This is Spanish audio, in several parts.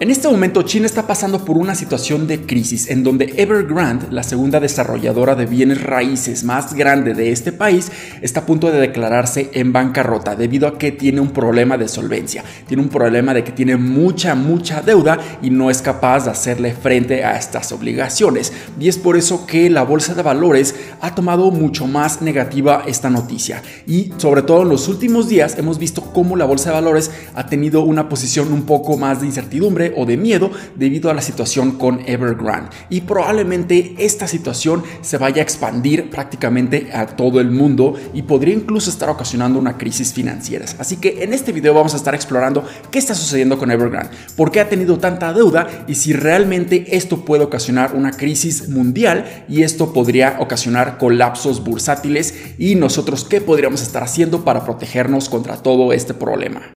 En este momento China está pasando por una situación de crisis en donde Evergrande, la segunda desarrolladora de bienes raíces más grande de este país, está a punto de declararse en bancarrota debido a que tiene un problema de solvencia, tiene un problema de que tiene mucha, mucha deuda y no es capaz de hacerle frente a estas obligaciones. Y es por eso que la bolsa de valores ha tomado mucho más negativa esta noticia. Y sobre todo en los últimos días hemos visto cómo la bolsa de valores ha tenido una posición un poco más de incertidumbre o de miedo debido a la situación con Evergrande. Y probablemente esta situación se vaya a expandir prácticamente a todo el mundo y podría incluso estar ocasionando una crisis financiera. Así que en este video vamos a estar explorando qué está sucediendo con Evergrande, por qué ha tenido tanta deuda y si realmente esto puede ocasionar una crisis mundial y esto podría ocasionar colapsos bursátiles y nosotros qué podríamos estar haciendo para protegernos contra todo este problema.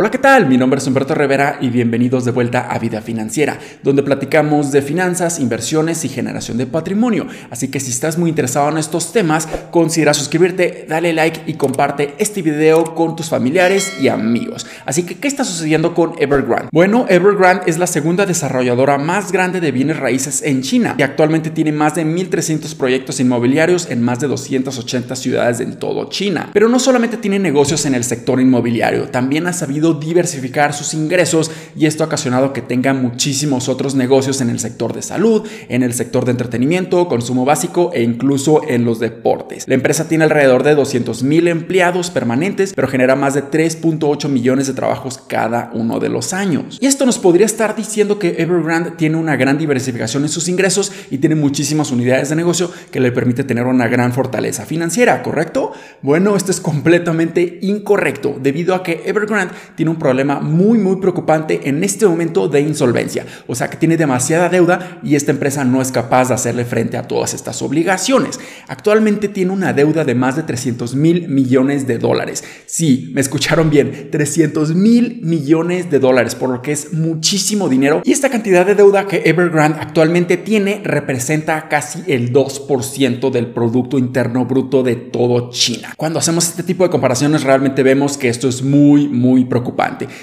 Hola, ¿qué tal? Mi nombre es Humberto Rivera y bienvenidos de vuelta a Vida Financiera, donde platicamos de finanzas, inversiones y generación de patrimonio. Así que si estás muy interesado en estos temas, considera suscribirte, dale like y comparte este video con tus familiares y amigos. Así que, ¿qué está sucediendo con Evergrande? Bueno, Evergrande es la segunda desarrolladora más grande de bienes raíces en China y actualmente tiene más de 1.300 proyectos inmobiliarios en más de 280 ciudades en todo China. Pero no solamente tiene negocios en el sector inmobiliario, también ha sabido diversificar sus ingresos y esto ha ocasionado que tenga muchísimos otros negocios en el sector de salud, en el sector de entretenimiento, consumo básico e incluso en los deportes. La empresa tiene alrededor de 200 mil empleados permanentes, pero genera más de 3.8 millones de trabajos cada uno de los años. Y esto nos podría estar diciendo que Evergrande tiene una gran diversificación en sus ingresos y tiene muchísimas unidades de negocio que le permite tener una gran fortaleza financiera, ¿correcto? Bueno, esto es completamente incorrecto debido a que Evergrande tiene un problema muy muy preocupante en este momento de insolvencia. O sea que tiene demasiada deuda y esta empresa no es capaz de hacerle frente a todas estas obligaciones. Actualmente tiene una deuda de más de 300 mil millones de dólares. Sí, me escucharon bien, 300 mil millones de dólares, por lo que es muchísimo dinero. Y esta cantidad de deuda que Evergrande actualmente tiene representa casi el 2% del Producto Interno Bruto de todo China. Cuando hacemos este tipo de comparaciones realmente vemos que esto es muy, muy preocupante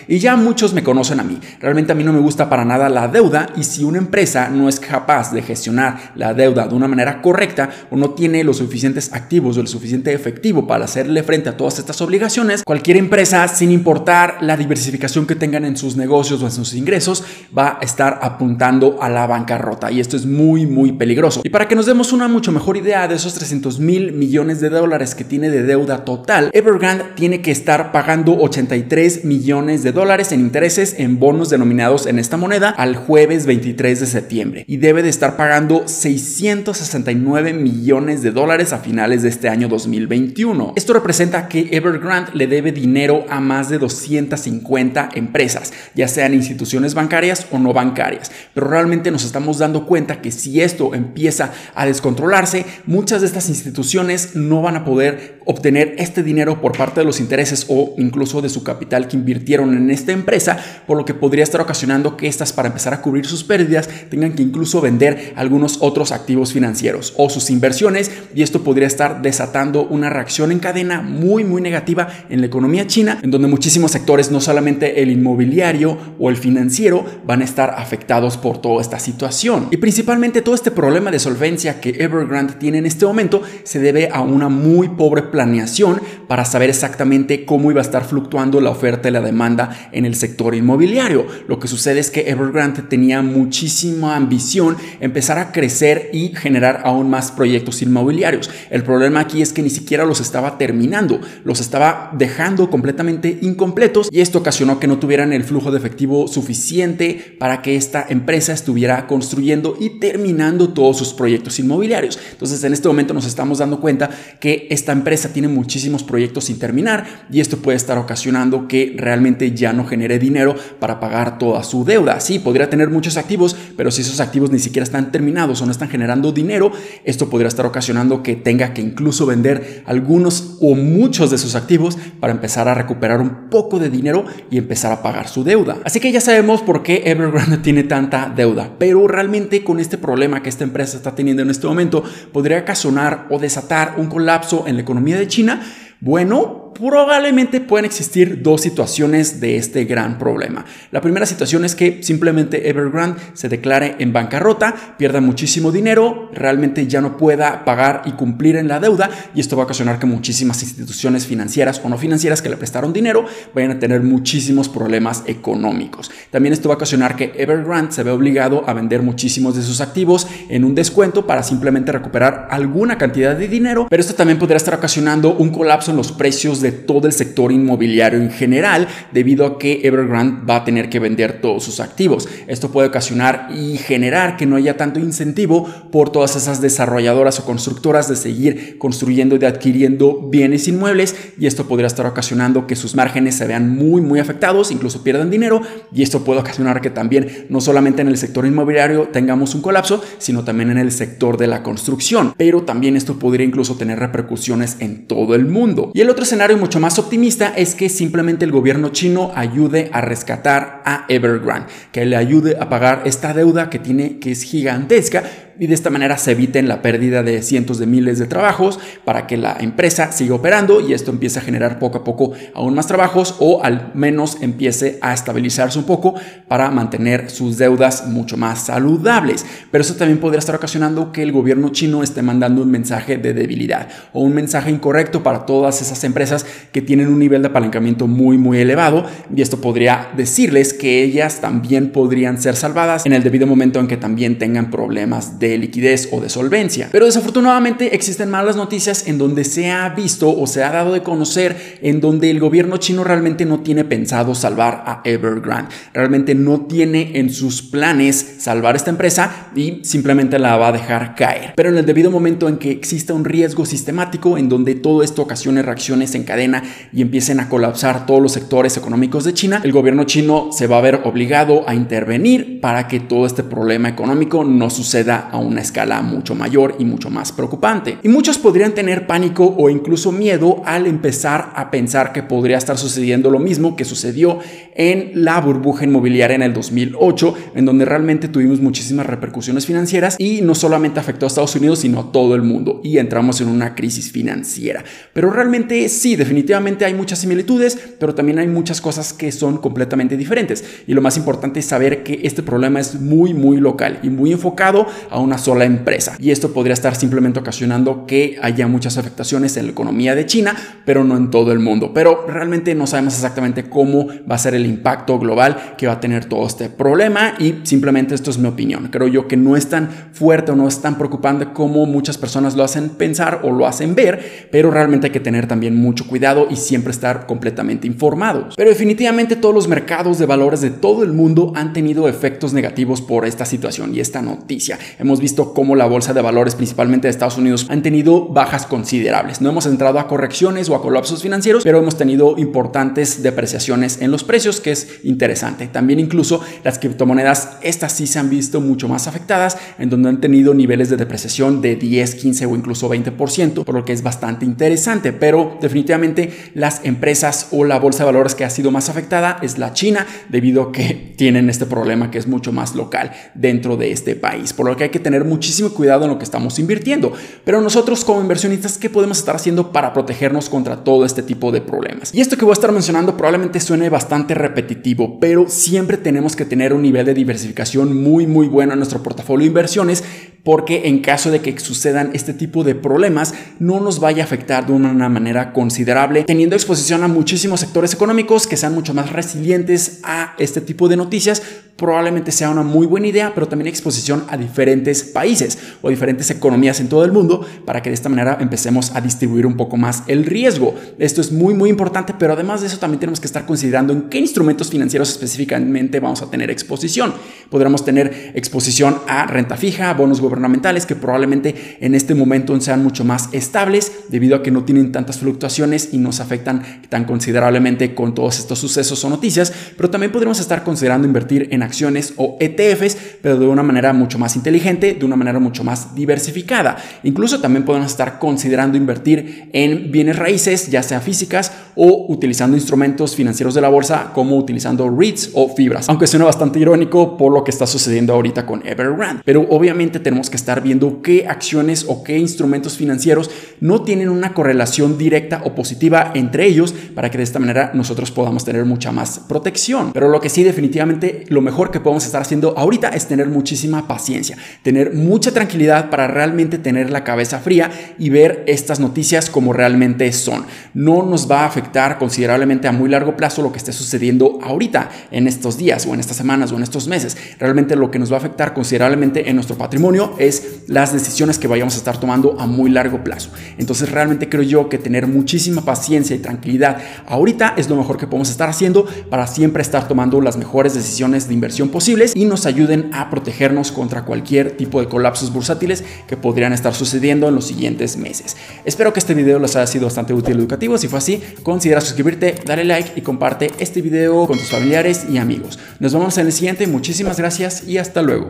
y ya muchos me conocen a mí. Realmente a mí no me gusta para nada la deuda y si una empresa no es capaz de gestionar la deuda de una manera correcta o no tiene los suficientes activos o el suficiente efectivo para hacerle frente a todas estas obligaciones, cualquier empresa, sin importar la diversificación que tengan en sus negocios o en sus ingresos, va a estar apuntando a la bancarrota y esto es muy, muy peligroso. Y para que nos demos una mucho mejor idea de esos 300 mil millones de dólares que tiene de deuda total, Evergrande tiene que estar pagando 83 millones de dólares en intereses en bonos denominados en esta moneda al jueves 23 de septiembre. Y debe de estar pagando 669 millones de dólares a finales de este año 2021. Esto representa que Evergrande le debe dinero a más de 250 empresas, ya sean instituciones bancarias o no bancarias, pero realmente nos estamos dando cuenta que si esto empieza a descontrolarse, muchas de estas instituciones no van a poder obtener este dinero por parte de los intereses o incluso de su capital que invirtieron en esta empresa, por lo que podría estar ocasionando que estas para empezar a cubrir sus pérdidas tengan que incluso vender algunos otros activos financieros o sus inversiones y esto podría estar desatando una reacción en cadena muy muy negativa en la economía china, en donde muchísimos sectores, no solamente el inmobiliario o el financiero, van a estar afectados por toda esta situación. Y principalmente todo este problema de solvencia que Evergrande tiene en este momento se debe a una muy pobre planeación para saber exactamente cómo iba a estar fluctuando la oferta y la demanda en el sector inmobiliario. Lo que sucede es que Evergrande tenía muchísima ambición empezar a crecer y generar aún más proyectos inmobiliarios. El problema aquí es que ni siquiera los estaba terminando, los estaba dejando completamente incompletos y esto ocasionó que no tuvieran el flujo de efectivo suficiente para que esta empresa estuviera construyendo y terminando todos sus proyectos inmobiliarios. Entonces en este momento nos estamos dando cuenta que esta empresa tiene muchísimos proyectos sin terminar y esto puede estar ocasionando que realmente ya no genere dinero para pagar toda su deuda. Sí, podría tener muchos activos, pero si esos activos ni siquiera están terminados o no están generando dinero, esto podría estar ocasionando que tenga que incluso vender algunos o muchos de sus activos para empezar a recuperar un poco de dinero y empezar a pagar su deuda. Así que ya sabemos por qué Evergrande tiene tanta deuda, pero realmente con este problema que esta empresa está teniendo en este momento podría ocasionar o desatar un colapso en la economía de China. Bueno, probablemente pueden existir dos situaciones de este gran problema. La primera situación es que simplemente Evergrande se declare en bancarrota, pierda muchísimo dinero, realmente ya no pueda pagar y cumplir en la deuda y esto va a ocasionar que muchísimas instituciones financieras o no financieras que le prestaron dinero vayan a tener muchísimos problemas económicos. También esto va a ocasionar que Evergrande se vea obligado a vender muchísimos de sus activos en un descuento para simplemente recuperar alguna cantidad de dinero, pero esto también podría estar ocasionando un colapso en los precios de todo el sector inmobiliario en general debido a que Evergrande va a tener que vender todos sus activos. Esto puede ocasionar y generar que no haya tanto incentivo por todas esas desarrolladoras o constructoras de seguir construyendo y de adquiriendo bienes inmuebles y esto podría estar ocasionando que sus márgenes se vean muy muy afectados, incluso pierdan dinero y esto puede ocasionar que también no solamente en el sector inmobiliario tengamos un colapso, sino también en el sector de la construcción, pero también esto podría incluso tener repercusiones en todo el mundo. Y el otro escenario mucho más optimista es que simplemente el gobierno chino ayude a rescatar a Evergrande, que le ayude a pagar esta deuda que tiene que es gigantesca y de esta manera se eviten la pérdida de cientos de miles de trabajos para que la empresa siga operando y esto empiece a generar poco a poco aún más trabajos o al menos empiece a estabilizarse un poco para mantener sus deudas mucho más saludables. Pero eso también podría estar ocasionando que el gobierno chino esté mandando un mensaje de debilidad o un mensaje incorrecto para todas esas empresas que tienen un nivel de apalancamiento muy muy elevado y esto podría decirles que ellas también podrían ser salvadas en el debido momento en que también tengan problemas de de liquidez o de solvencia. Pero desafortunadamente existen malas noticias en donde se ha visto o se ha dado de conocer en donde el gobierno chino realmente no tiene pensado salvar a Evergrande. Realmente no tiene en sus planes salvar esta empresa y simplemente la va a dejar caer. Pero en el debido momento en que exista un riesgo sistemático en donde todo esto ocasione reacciones en cadena y empiecen a colapsar todos los sectores económicos de China, el gobierno chino se va a ver obligado a intervenir para que todo este problema económico no suceda a una escala mucho mayor y mucho más preocupante. Y muchos podrían tener pánico o incluso miedo al empezar a pensar que podría estar sucediendo lo mismo que sucedió en la burbuja inmobiliaria en el 2008, en donde realmente tuvimos muchísimas repercusiones financieras y no solamente afectó a Estados Unidos, sino a todo el mundo y entramos en una crisis financiera. Pero realmente sí, definitivamente hay muchas similitudes, pero también hay muchas cosas que son completamente diferentes. Y lo más importante es saber que este problema es muy, muy local y muy enfocado a una sola empresa. Y esto podría estar simplemente ocasionando que haya muchas afectaciones en la economía de China, pero no en todo el mundo. Pero realmente no sabemos exactamente cómo va a ser el impacto global que va a tener todo este problema y simplemente esto es mi opinión. Creo yo que no es tan fuerte o no es tan preocupante como muchas personas lo hacen pensar o lo hacen ver, pero realmente hay que tener también mucho cuidado y siempre estar completamente informados. Pero definitivamente todos los mercados de valores de todo el mundo han tenido efectos negativos por esta situación y esta noticia. Hemos visto cómo la bolsa de valores, principalmente de Estados Unidos, han tenido bajas considerables. No hemos entrado a correcciones o a colapsos financieros, pero hemos tenido importantes depreciaciones en los precios, que es interesante. También incluso las criptomonedas, estas sí se han visto mucho más afectadas, en donde han tenido niveles de depreciación de 10, 15 o incluso 20%, por lo que es bastante interesante. Pero definitivamente las empresas o la bolsa de valores que ha sido más afectada es la China, debido a que tienen este problema que es mucho más local dentro de este país. Por lo que hay que tener muchísimo cuidado en lo que estamos invirtiendo. Pero nosotros como inversionistas, ¿qué podemos estar haciendo para protegernos contra todo este tipo de problemas? Y esto que voy a estar mencionando probablemente suene bastante repetitivo, pero siempre tenemos que tener un nivel de diversificación muy muy bueno en nuestro portafolio de inversiones porque en caso de que sucedan este tipo de problemas no nos vaya a afectar de una manera considerable, teniendo exposición a muchísimos sectores económicos que sean mucho más resilientes a este tipo de noticias, probablemente sea una muy buena idea, pero también exposición a diferentes países o diferentes economías en todo el mundo para que de esta manera empecemos a distribuir un poco más el riesgo. Esto es muy muy importante, pero además de eso también tenemos que estar considerando en qué instrumentos financieros específicamente vamos a tener exposición. Podremos tener exposición a renta fija, bonos gubernamentales que probablemente en este momento sean mucho más estables debido a que no tienen tantas fluctuaciones y nos afectan tan considerablemente con todos estos sucesos o noticias, pero también podremos estar considerando invertir en acciones o ETFs, pero de una manera mucho más inteligente, de una manera mucho más diversificada. Incluso también podemos estar considerando invertir en bienes raíces, ya sea físicas o utilizando instrumentos financieros de la bolsa como utilizando REITs o fibras, aunque suena bastante irónico por lo que está sucediendo ahorita con Evergrande. Pero obviamente tenemos que estar viendo qué acciones o qué instrumentos financieros no tienen una correlación directa o positiva entre ellos para que de esta manera nosotros podamos tener mucha más protección. Pero lo que sí definitivamente lo mejor que podemos estar haciendo ahorita es tener muchísima paciencia, tener mucha tranquilidad para realmente tener la cabeza fría y ver estas noticias como realmente son. No nos va a afectar considerablemente a muy largo plazo lo que esté sucediendo ahorita en estos días o en estas semanas o en estos meses. Realmente lo que nos va a afectar considerablemente en nuestro patrimonio es las decisiones que vayamos a estar tomando a muy largo plazo. Entonces realmente creo yo que tener muchísima paciencia y tranquilidad ahorita es lo mejor que podemos estar haciendo para siempre estar tomando las mejores decisiones de inversión posibles y nos ayuden a protegernos contra cualquier tipo de colapsos bursátiles que podrían estar sucediendo en los siguientes meses. Espero que este video les haya sido bastante útil y educativo. Si fue así, considera suscribirte, dale like y comparte este video con tus familiares y amigos. Nos vemos en el siguiente. Muchísimas gracias y hasta luego.